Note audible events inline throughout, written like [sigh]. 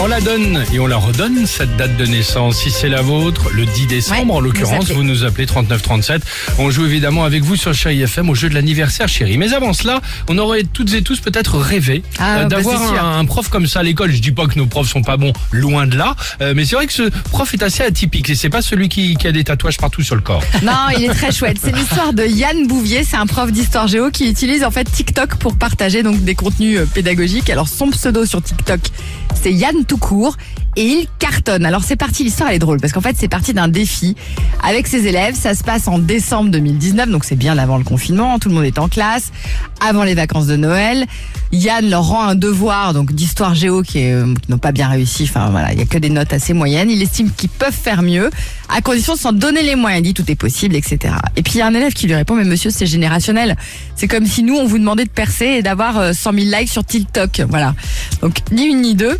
On la donne et on la redonne, cette date de naissance. Si c'est la vôtre, le 10 décembre, Ouais, en l'occurrence, vous nous appelez 3937. On joue évidemment avec vous sur Chéri FM au jeu de l'anniversaire, chérie. Mais avant cela, on aurait toutes et tous peut-être rêvé Ah, euh, bah, d'avoir sûr. un, un prof comme ça à l'école. Je dis pas que nos profs sont pas bons, loin de là. Euh, mais c'est vrai que ce prof est assez atypique et c'est pas celui qui, qui a des tatouages partout sur le corps. [laughs] Non, il est très chouette. C'est l'histoire de Yann Bouvier. C'est un prof d'histoire géo qui utilise en fait TikTok pour partager donc des contenus euh, pédagogiques. Alors son pseudo sur TikTok, c'est Yann tout court et il cartonne. Alors c'est parti, l'histoire elle est drôle parce qu'en fait c'est parti d'un défi avec ses élèves. Ça se passe en décembre 2019, donc c'est bien avant le confinement. Tout le monde est en classe, avant les vacances de Noël. Yann leur rend un devoir donc d'histoire géo qui, euh, n'ont pas bien réussi. Enfin voilà, il y a que des notes assez moyennes. Il estime qu'ils peuvent faire mieux à condition de s'en donner les moyens. Il dit tout est possible, etc. Et puis il y a un élève qui lui répond mais monsieur c'est générationnel. C'est comme si nous on vous demandait de percer et d'avoir euh, 100 000 likes sur TikTok. Voilà. Donc ni une ni deux.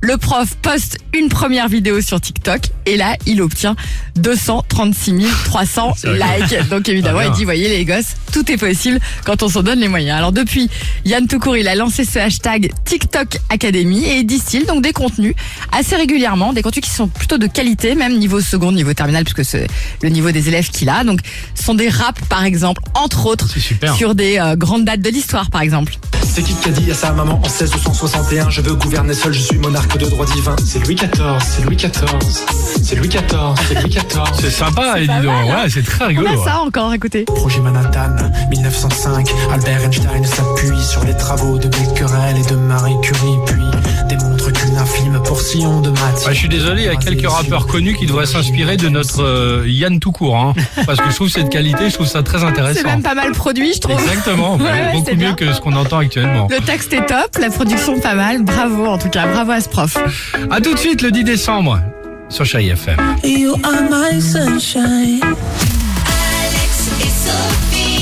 Le prof poste une première vidéo sur TikTok et là, il obtient 236 300 C'est rigolo. likes. Donc évidemment, Ah, il dit, voyez les gosses, tout est possible quand on s'en donne les moyens. Alors depuis, Yann Toucourt, il a lancé ce hashtag TikTok Academy et il distille donc des contenus assez régulièrement, des contenus qui sont plutôt de qualité, même niveau seconde, niveau terminal, puisque c'est le niveau des élèves qu'il a. Donc ce sont des raps, par exemple, entre autres, super. sur des euh, grandes dates de l'histoire, par exemple. C'est qui qui a dit à sa maman en 1661 Je veux gouverner seul, je suis monarque de droit divin C'est Louis XIV, c'est Louis XIV C'est Louis XIV, c'est Louis XIV C'est sympa, dis donc. Ouais, c'est très On rigolo. a ça encore, écoutez. Projet Manhattan, 1905 Albert Einstein s'appuie sur les travaux de je suis désolé, il y a quelques rappeurs connus qui devraient s'inspirer de notre euh, Yann tout court, hein, parce que je trouve cette qualité, je trouve ça très C'est intéressant. même pas mal produit, je trouve. Exactement, [laughs] Ouais, ouais, beaucoup c'est mieux bien. que ce qu'on entend actuellement. Le texte est top, la production pas mal. Bravo en tout cas, bravo à ce prof. À tout de suite le 10 décembre sur Chéri FM. Alex et Sophie.